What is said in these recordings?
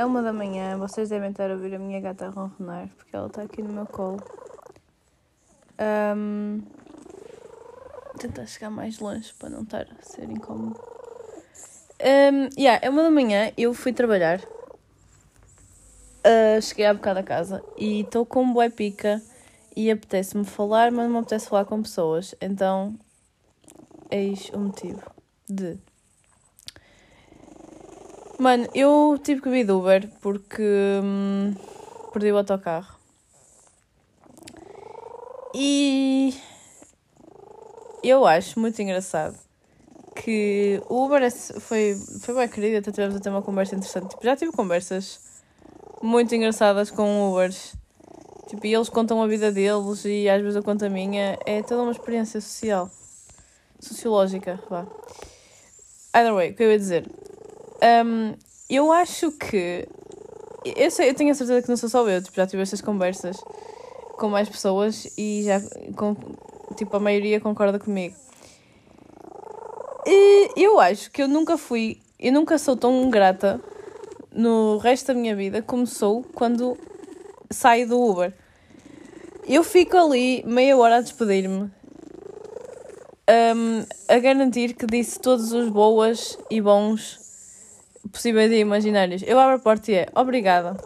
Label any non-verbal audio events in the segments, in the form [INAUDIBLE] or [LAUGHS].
É uma da manhã, vocês devem estar a ouvir a minha gata ronronar, porque ela está aqui no meu colo. Um, tentar chegar mais longe para não estar a ser incómodo. Um, yeah, é uma da manhã, eu fui trabalhar. Uh, cheguei há bocado a casa e estou com um bué pica e apetece-me falar, mas não me apetece falar com pessoas. Então, eis o motivo de. Mano, eu tive que vir de Uber porque hum, perdi o autocarro. E eu acho muito engraçado que o Uber é foi, foi bem querido, até tivemos a ter uma conversa interessante. Tipo, já tive conversas muito engraçadas com Ubers. Tipo, e eles contam a vida deles e às vezes eu conto a minha. É toda uma experiência social. Sociológica, vá. Either way, o que eu ia dizer? Um, eu acho que. Eu, sei, eu tenho a certeza que não sou só eu, tipo, já tive estas conversas com mais pessoas e já. Com, tipo, a maioria concorda comigo. E eu acho que eu nunca fui. Eu nunca sou tão grata no resto da minha vida como sou quando saio do Uber. Eu fico ali meia hora a despedir-me, um, a garantir que disse todos os boas e bons possíveis e imaginários. Eu abro a porta e é obrigada.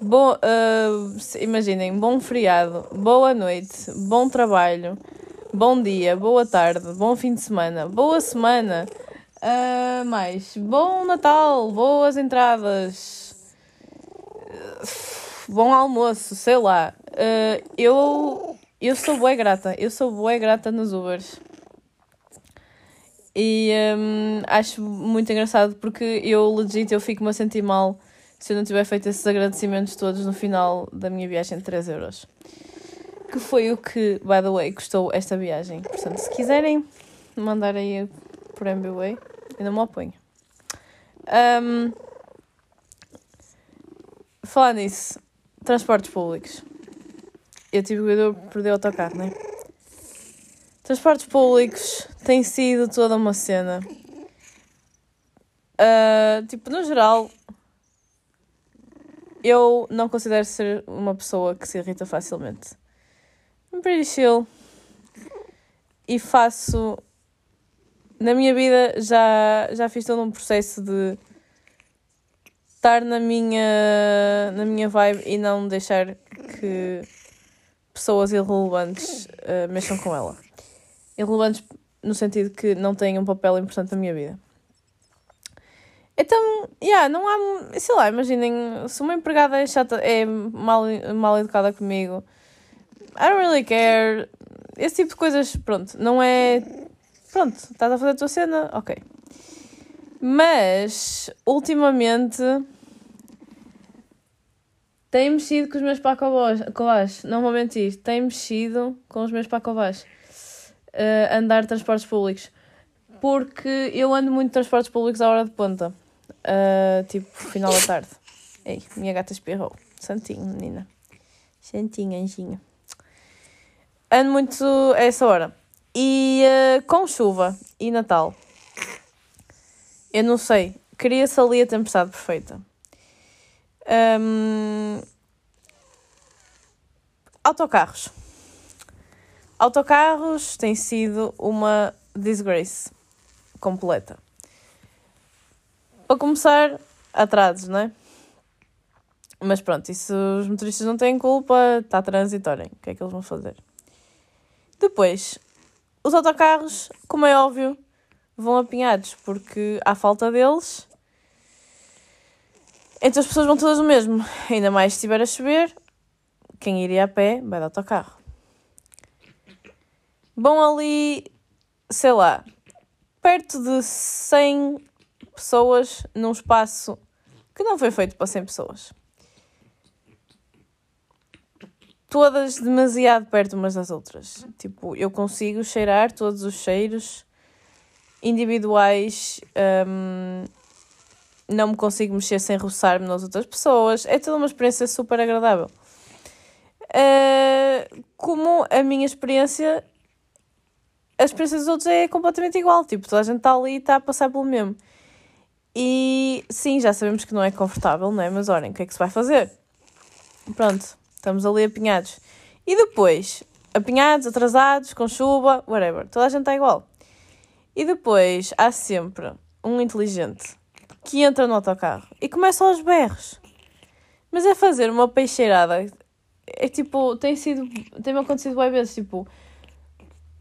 Bom, uh, imaginem, bom feriado, boa noite, bom trabalho, bom dia, boa tarde, bom fim de semana, boa semana, uh, mais, bom Natal, boas entradas, bom almoço, sei lá. Uh, eu, eu sou boa grata, eu sou boa grata nos Ubers. E um, acho muito engraçado porque eu, legit, eu fico-me a sentir mal se eu não tiver feito esses agradecimentos todos no final da minha viagem de 3 euros. Que foi o que, by the way, custou esta viagem. Portanto, se quiserem mandar aí por MBWay, ainda me oponho. Um, falar nisso, transportes públicos. Eu tive que perder o autocarro, não é? Transportes públicos tem sido toda uma cena. Uh, tipo, no geral, eu não considero ser uma pessoa que se irrita facilmente. I'm pretty chill. E faço. Na minha vida já, já fiz todo um processo de estar na minha, na minha vibe e não deixar que pessoas irrelevantes uh, mexam com ela. Irrelevantes no sentido que não têm um papel importante na minha vida. Então, yeah, não há. Sei lá, imaginem, se uma empregada é chata, é mal, mal educada comigo, I don't really care. Esse tipo de coisas, pronto, não é. Pronto, estás a fazer a tua cena, ok. Mas, ultimamente, tem mexido com os meus pacovás. Não vou mentir, tem mexido com os meus pacovás. Uh, andar transportes públicos. Porque eu ando muito transportes públicos à hora de ponta. Uh, tipo, final da tarde. Ei, minha gata espirrou. Santinho, menina. Santinho, anjinho. Ando muito a essa hora. E uh, com chuva e Natal. Eu não sei. Queria-se ali a tempestade perfeita. Um, autocarros. Autocarros tem sido uma disgrace completa. Para começar, atrasos, não é? Mas pronto, se os motoristas não têm culpa, está transitório. O que é que eles vão fazer? Depois, os autocarros, como é óbvio, vão apinhados, porque há falta deles. Então as pessoas vão todas o mesmo. Ainda mais se estiver a chover, quem iria a pé vai de autocarro. Vão ali, sei lá, perto de 100 pessoas num espaço que não foi feito para 100 pessoas. Todas demasiado perto umas das outras. Tipo, eu consigo cheirar todos os cheiros individuais. Um, não me consigo mexer sem roçar-me nas outras pessoas. É toda uma experiência super agradável. Uh, como a minha experiência, a experiência dos outros é completamente igual. Tipo, toda a gente está ali e está a passar pelo mesmo. E sim, já sabemos que não é confortável, não é? Mas olhem, o que é que se vai fazer? Pronto, estamos ali apinhados. E depois, apinhados, atrasados, com chuva, whatever. Toda a gente está igual. E depois há sempre um inteligente que entra no autocarro e começa aos berros. Mas é fazer uma peixeirada. É tipo, tem sido. Tem-me acontecido várias vezes. Tipo,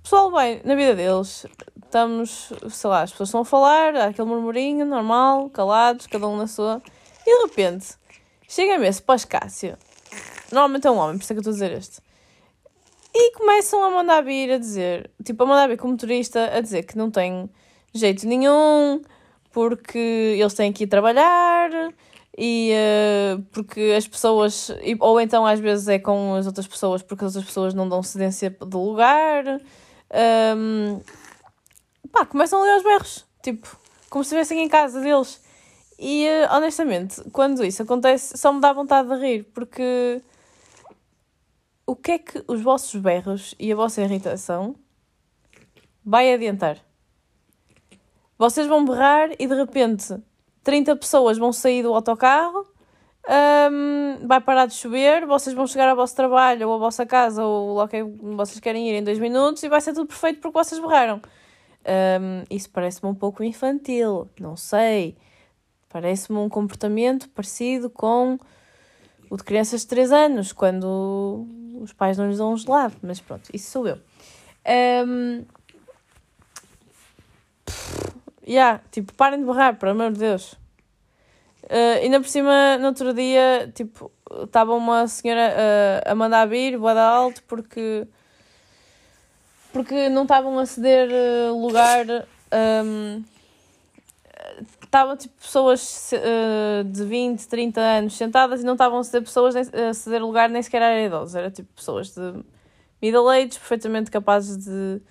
pessoal vai na vida deles. Estamos, sei lá, as pessoas estão a falar, há aquele murmurinho normal, calados, cada um na sua. E de repente, chega-me esse pós-Cássio. Normalmente é um homem, por isso é que eu estou a dizer este. E começam a mandar vir a dizer, tipo, a mandar vir como motorista a dizer que não tem jeito nenhum, porque eles têm que ir trabalhar e uh, porque as pessoas, ou então às vezes é com as outras pessoas porque as outras pessoas não dão cedência de lugar. Um, pá, começam ali aos berros, tipo, como se estivessem em casa deles. E uh, honestamente, quando isso acontece, só me dá vontade de rir, porque o que é que os vossos berros e a vossa irritação vai adiantar? Vocês vão berrar e de repente 30 pessoas vão sair do autocarro, um, vai parar de chover, vocês vão chegar ao vosso trabalho ou à vossa casa ou lá que vocês querem ir em dois minutos e vai ser tudo perfeito porque vocês berraram. Um, isso parece-me um pouco infantil, não sei. Parece-me um comportamento parecido com o de crianças de 3 anos, quando os pais não lhes dão um gelado, mas pronto, isso sou eu. Um, yeah, tipo, parem de borrar, por amor de Deus. Uh, ainda por cima, no outro dia, tipo, estava uma senhora uh, a mandar vir, boa alto, porque porque não estavam a ceder uh, lugar. Um, estavam tipo pessoas de 20, 30 anos sentadas e não estavam a ceder pessoas a ceder lugar nem sequer era idosos, era tipo pessoas de middle age, perfeitamente capazes de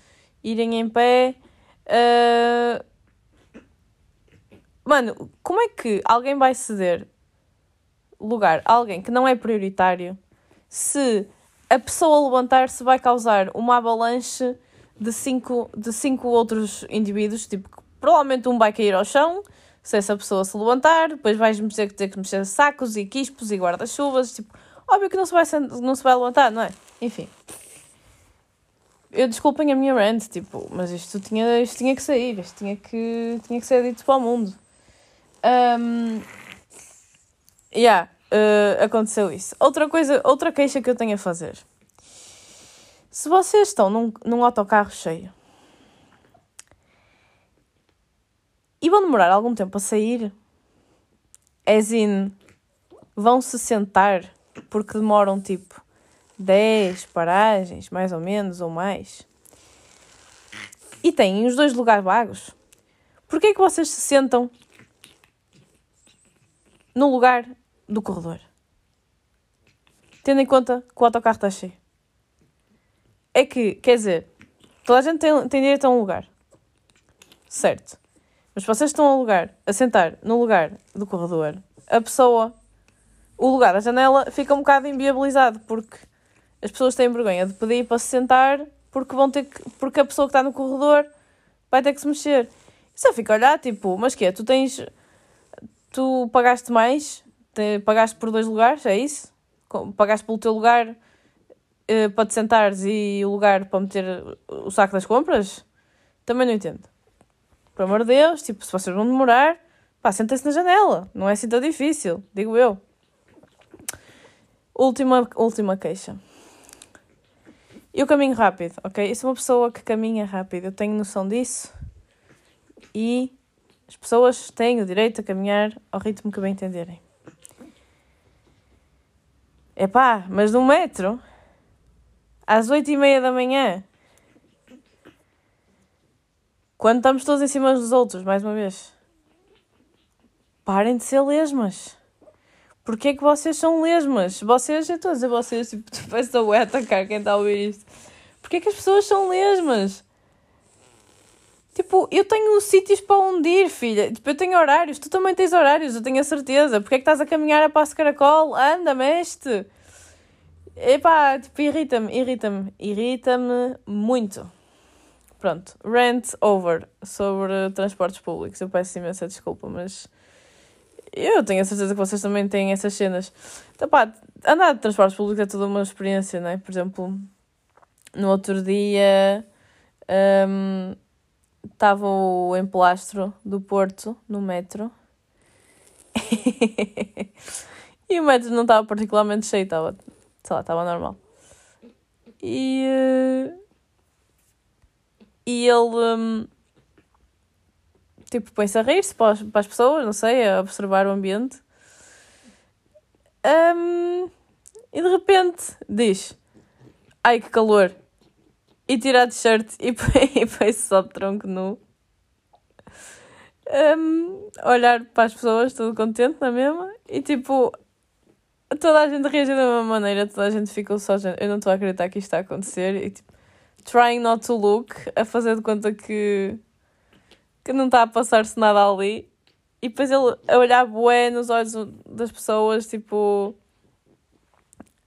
irem em pé. Uh... Mano, como é que alguém vai ceder lugar a alguém que não é prioritário se a pessoa levantar-se vai causar uma avalanche de cinco, de cinco outros indivíduos, tipo, provavelmente um vai cair ao chão, se essa pessoa se levantar, depois vais-me dizer que ter que mexer sacos e quispos e guarda-chuvas, tipo, óbvio que não se, vai, não se vai levantar, não é? Enfim. Eu desculpem a minha rant, tipo, mas isto tinha, isto tinha que sair, isto tinha que, tinha que ser dito para o mundo. Um, yeah, uh, aconteceu isso. Outra coisa, outra queixa que eu tenho a fazer. Se vocês estão num, num autocarro cheio E vão demorar algum tempo a sair. As in, vão se sentar porque demoram tipo 10 paragens, mais ou menos, ou mais. E têm os dois lugares vagos. Porquê é que vocês se sentam no lugar do corredor? Tendo em conta que o autocarro está cheio. É que, quer dizer, toda a gente tem, tem direito a um lugar. Certo. Mas vocês estão a lugar, a sentar no lugar do corredor, a pessoa, o lugar da janela fica um bocado inviabilizado porque as pessoas têm vergonha de pedir para se sentar porque vão ter que, porque a pessoa que está no corredor vai ter que se mexer. E só fica a olhar, tipo, mas que é? Tu tens. Tu pagaste mais? Te, pagaste por dois lugares? É isso? Pagaste pelo teu lugar uh, para te sentares e o lugar para meter o saco das compras? Também não entendo. Por amor de Deus, tipo, se vocês vão demorar, pá, sentem-se na janela. Não é assim tão difícil, digo eu. Última, última queixa. Eu caminho rápido, ok? Eu sou uma pessoa que caminha rápido, eu tenho noção disso. E as pessoas têm o direito a caminhar ao ritmo que bem entenderem. É pá, mas no metro, às oito e meia da manhã, quando estamos todos em cima dos outros, mais uma vez. Parem de ser lesmas. Porquê é que vocês são lesmas? Vocês, eu estou a dizer vocês, tipo, [LAUGHS] parece a atacar quem está a ouvir isto. Porquê é que as pessoas são lesmas? Tipo, eu tenho sítios para onde ir, filha. Tipo, eu tenho horários. Tu também tens horários, eu tenho a certeza. Porquê é que estás a caminhar a passo caracol? Anda, meste. Epá, tipo, irrita-me, irrita-me, irrita-me muito. pronto, rant over sobre transportes públicos. Eu peço imensa desculpa, mas eu tenho a certeza que vocês também têm essas cenas. Então, pá, andar de transportes públicos é toda uma experiência, não é? Por exemplo, no outro dia estava o emplastro do Porto no metro. [LAUGHS] e o metro não estava particularmente cheio, estava, sei lá, estava normal. E, uh, e ele um, tipo põe-se a rir-se para, para as pessoas, não sei, a observar o ambiente. Um, e de repente diz: Ai que calor! E tira a t-shirt e põe-se [LAUGHS] só de tronco nu. Um, olhar para as pessoas, todo contente na mesma, e tipo, toda a gente reagiu da mesma maneira, toda a gente ficou só, eu não estou a acreditar que isto está a acontecer, e tipo, trying not to look, a fazer de conta que, que não está a passar-se nada ali, e depois ele a olhar bué nos olhos das pessoas, tipo,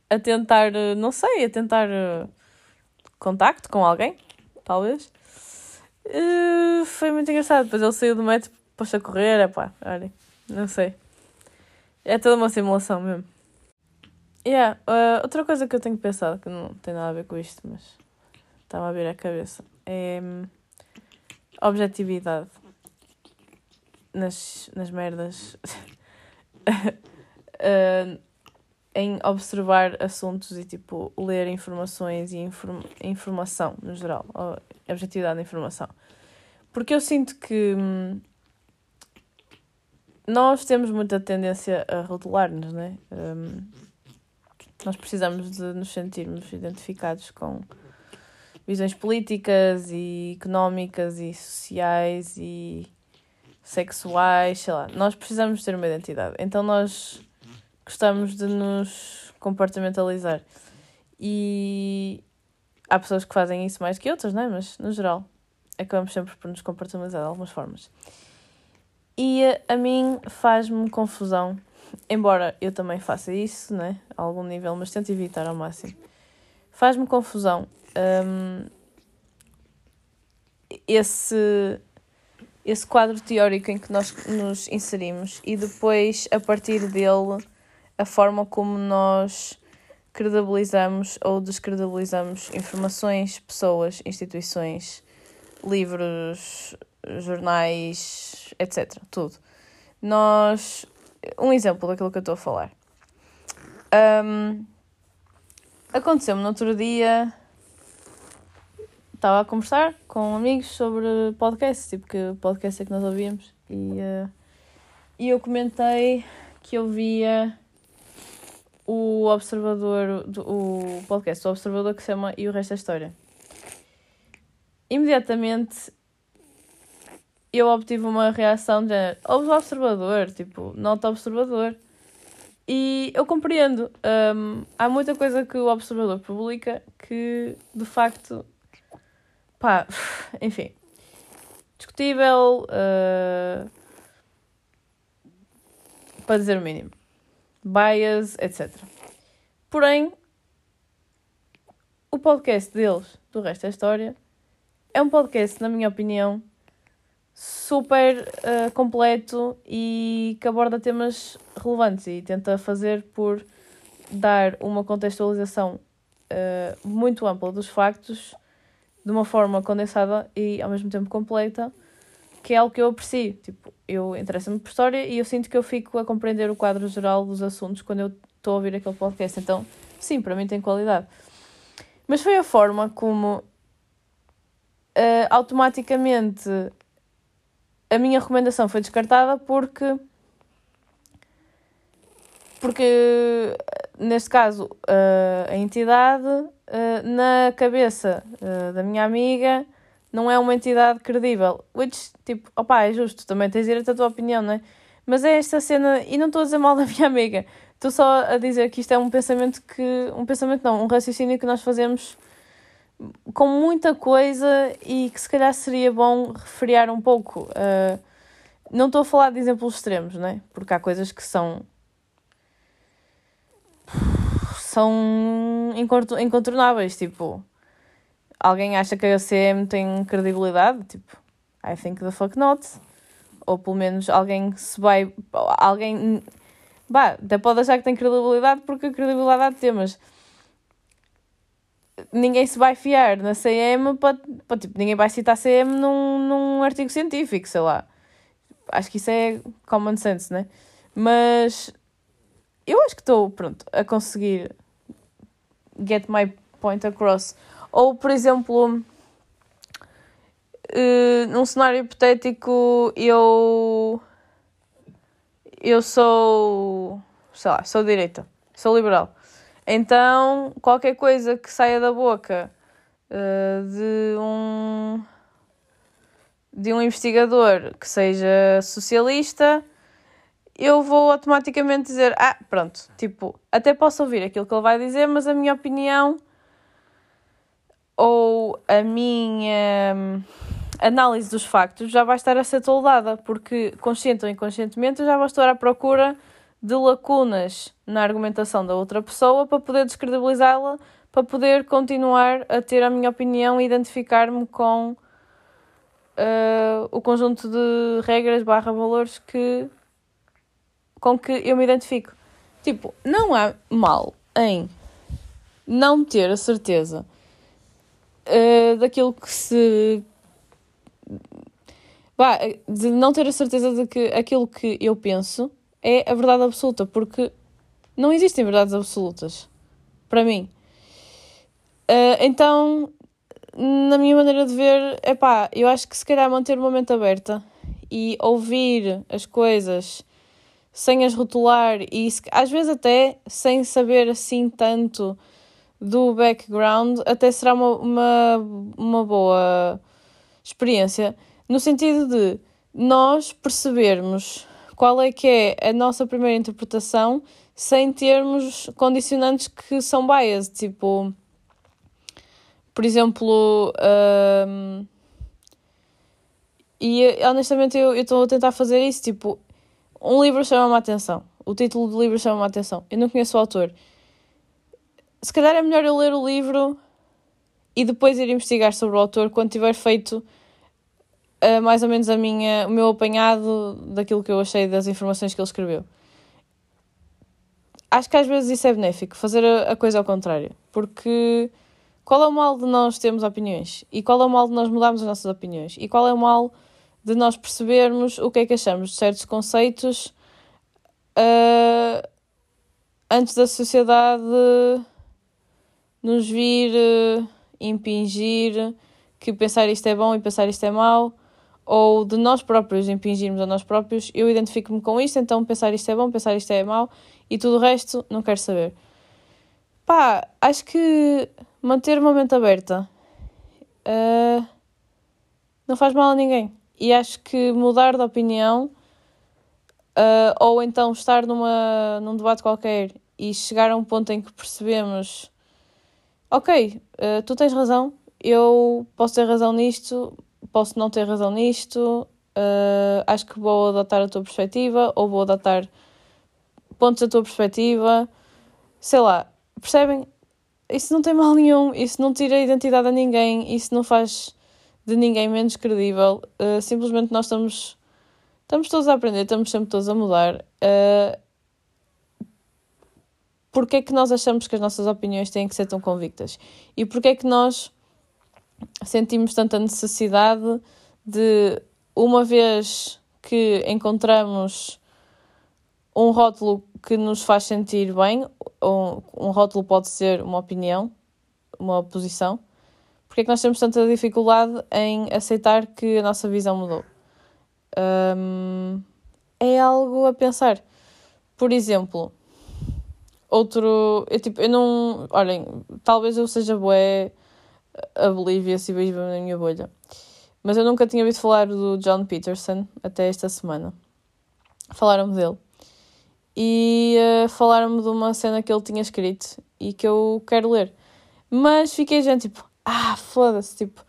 a tentar, não sei, a tentar contacto com alguém, talvez. Uh, foi muito engraçado. Depois ele saiu do metro, pôs a correr, é pá, olha, não sei. É toda uma simulação mesmo. Yeah, uh, outra coisa que eu tenho pensado, que não tem nada a ver com isto, mas estava a vir a cabeça, é um, objetividade nas, nas merdas. uh, [LAUGHS] em observar assuntos e tipo ler informações e inform informação no geral, a objetividade da informação. Porque eu sinto que hum, nós temos muita tendência a rotular-nos, né? Hum, nós precisamos de nos sentirmos identificados com visões políticas e económicas e sociais e sexuais, sei lá. Nós precisamos ter uma identidade. Então nós gostamos de nos comportamentalizar. E há pessoas que fazem isso mais que outras, não é? Mas, no geral, acabamos sempre por nos comportamentalizar de algumas formas. E a mim faz-me confusão, embora eu também faça isso, né? A algum nível, mas tento evitar ao máximo. Faz-me confusão um, esse, esse quadro teórico em que nós nos inserimos e depois, a partir dele, a forma como nós credibilizamos ou descredibilizamos informações, pessoas, instituições, livros, jornais, etc. Tudo. Nós. Um exemplo daquilo que eu estou a falar. Um, Aconteceu-me no outro dia. Estava a conversar com amigos sobre podcasts, tipo que podcast é que nós ouvíamos, e, uh, e eu comentei que eu via o Observador, o podcast do Observador que se chama E o Resto da História. Imediatamente eu obtive uma reação de ouve o Observador, tipo, nota Observador. E eu compreendo. Um, há muita coisa que o Observador publica que, de facto, pá, [LAUGHS] enfim, discutível, uh, para dizer o mínimo bias, etc. Porém, o podcast deles, do resto da história, é um podcast, na minha opinião, super uh, completo e que aborda temas relevantes e tenta fazer por dar uma contextualização uh, muito ampla dos factos de uma forma condensada e ao mesmo tempo completa que é algo que eu aprecio. Tipo, eu interesso-me por história e eu sinto que eu fico a compreender o quadro geral dos assuntos quando eu estou a ouvir aquele podcast. Então, sim, para mim tem qualidade. Mas foi a forma como uh, automaticamente a minha recomendação foi descartada porque. Porque, neste caso, uh, a entidade, uh, na cabeça da minha amiga, não é uma entidade credível. Which, tipo, opá, é justo, também tens direito à tua opinião, não é? Mas é esta cena, e não estou a dizer mal [LAUGHS] da minha amiga, estou só a dizer que isto é um pensamento que. Um pensamento não, um raciocínio que nós fazemos com muita coisa e que se calhar seria bom refriar um pouco. Uh, não estou a falar de exemplos extremos, não é? Porque há coisas que são. são incontornáveis, tipo alguém acha que a CM tem credibilidade, tipo, I think the fuck not. Ou pelo menos alguém se vai. Alguém. Bah, até pode achar que tem credibilidade porque a credibilidade ter, mas ninguém se vai fiar na CM para, para tipo, ninguém vai citar CM num, num artigo científico, sei lá. Acho que isso é common sense, né? Mas eu acho que estou, pronto, a conseguir get my point across. Ou, por exemplo, uh, num cenário hipotético, eu. Eu sou. sei lá, sou direita, sou liberal. Então, qualquer coisa que saia da boca uh, de um de um investigador que seja socialista, eu vou automaticamente dizer, ah, pronto, tipo, até posso ouvir aquilo que ele vai dizer, mas a minha opinião ou a minha hum, análise dos factos já vai estar a ser toldada, porque consciente ou inconscientemente eu já vou estar à procura de lacunas na argumentação da outra pessoa para poder descredibilizá-la, para poder continuar a ter a minha opinião e identificar-me com uh, o conjunto de regras barra valores que, com que eu me identifico. Tipo, não há mal em não ter a certeza uh, daquilo que se. Bah, de não ter a certeza de que aquilo que eu penso é a verdade absoluta, porque não existem verdades absolutas. Para mim. Uh, então, na minha maneira de ver, é pá, eu acho que se calhar manter uma mente aberta e ouvir as coisas sem as rotular e às vezes até sem saber assim tanto do background, até será uma, uma, uma boa experiência no sentido de nós percebermos qual é que é a nossa primeira interpretação sem termos condicionantes que são bias, tipo, por exemplo, um, e honestamente eu estou a tentar fazer isso, tipo, um livro chama-me a atenção, o título do livro chama-me a atenção, eu não conheço o autor. Se calhar é melhor eu ler o livro e depois ir investigar sobre o autor quando tiver feito uh, mais ou menos a minha, o meu apanhado daquilo que eu achei das informações que ele escreveu. Acho que às vezes isso é benéfico, fazer a, a coisa ao contrário. Porque qual é o mal de nós termos opiniões? E qual é o mal de nós mudarmos as nossas opiniões? E qual é o mal de nós percebermos o que é que achamos de certos conceitos uh, antes da sociedade nos vir uh, impingir que pensar isto é bom e pensar isto é mau ou de nós próprios impingirmos a nós próprios, eu identifico-me com isto, então pensar isto é bom, pensar isto é mau e tudo o resto não quero saber. Pá, acho que manter uma mente aberta uh, não faz mal a ninguém. E acho que mudar de opinião uh, ou então estar numa, num debate qualquer e chegar a um ponto em que percebemos: ok, uh, tu tens razão, eu posso ter razão nisto, posso não ter razão nisto, uh, acho que vou adotar a tua perspectiva ou vou adotar pontos da tua perspectiva, sei lá, percebem? Isso não tem [LAUGHS] mal nenhum, isso não tira a identidade a ninguém, isso não faz de ninguém menos credível, uh, simplesmente nós estamos, estamos todos a aprender, estamos sempre todos a mudar. Porque é que nós achamos que as nossas opiniões têm que ser tão convictas? E porque é que nós sentimos tanta necessidade de, uma vez que encontramos um rótulo que nos faz sentir bem, um, um rótulo pode ser uma opinião, uma posição, porque é que nós temos tanta dificuldade em aceitar que a nossa visão mudou? Um, é algo a pensar. Por exemplo, outro. Eu, tipo, eu não. Olhem, talvez eu seja bué a Bolívia se vive na minha bolha. Mas eu nunca tinha ouvido falar do John Peterson até esta semana. Falaram-me dele. E uh, falaram-me de uma cena que ele tinha escrito e que eu quero ler. Mas fiquei já tipo, ah, foda-se, tipo,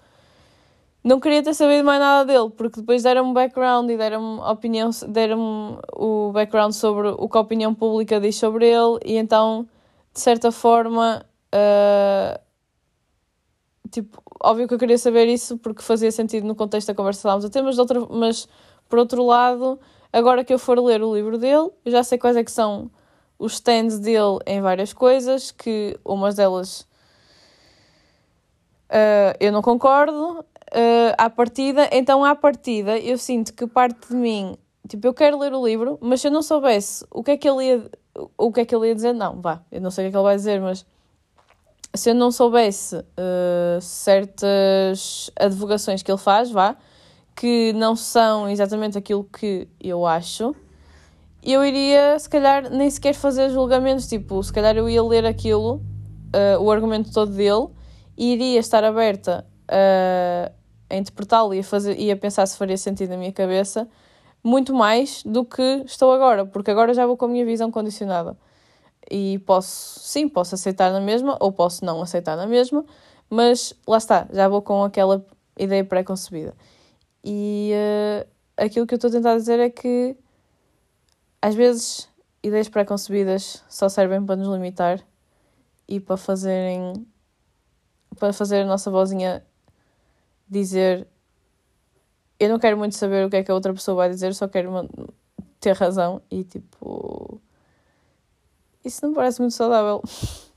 não queria ter sabido mais nada dele, porque depois deram-me background e deram-me opinião, deram o background sobre o que a opinião pública diz sobre ele, e então, de certa forma, uh, tipo, óbvio que eu queria saber isso porque fazia sentido no contexto da conversa que estávamos a ter, mas, outra, mas por outro lado, agora que eu for ler o livro dele, eu já sei quais é que são os stands dele em várias coisas, que umas delas uh, eu não concordo uh, à partida, então à partida eu sinto que parte de mim, tipo, eu quero ler o livro, mas se eu não soubesse o que é que ele ia, o que é que ele ia dizer, não, vá, eu não sei o que é que ele vai dizer, mas se eu não soubesse uh, certas advogações que ele faz, vá, que não são exatamente aquilo que eu acho, eu iria, se calhar, nem sequer fazer julgamentos. Tipo, se calhar eu ia ler aquilo, uh, o argumento todo dele, e iria estar aberta a, a interpretá-lo e, a fazer, e a pensar se faria sentido na minha cabeça, muito mais do que estou agora, porque agora já vou com a minha visão condicionada e posso, sim, posso aceitar na mesma ou posso não aceitar na mesma, mas lá está, já vou com aquela ideia pré-concebida. E uh, aquilo que eu estou a tentar dizer é que às vezes ideias pré-concebidas só servem para nos limitar e para fazerem para fazer a nossa vozinha dizer eu não quero muito saber o que é que a outra pessoa vai dizer, só quero ter razão e tipo isso não parece muito saudável. [LAUGHS]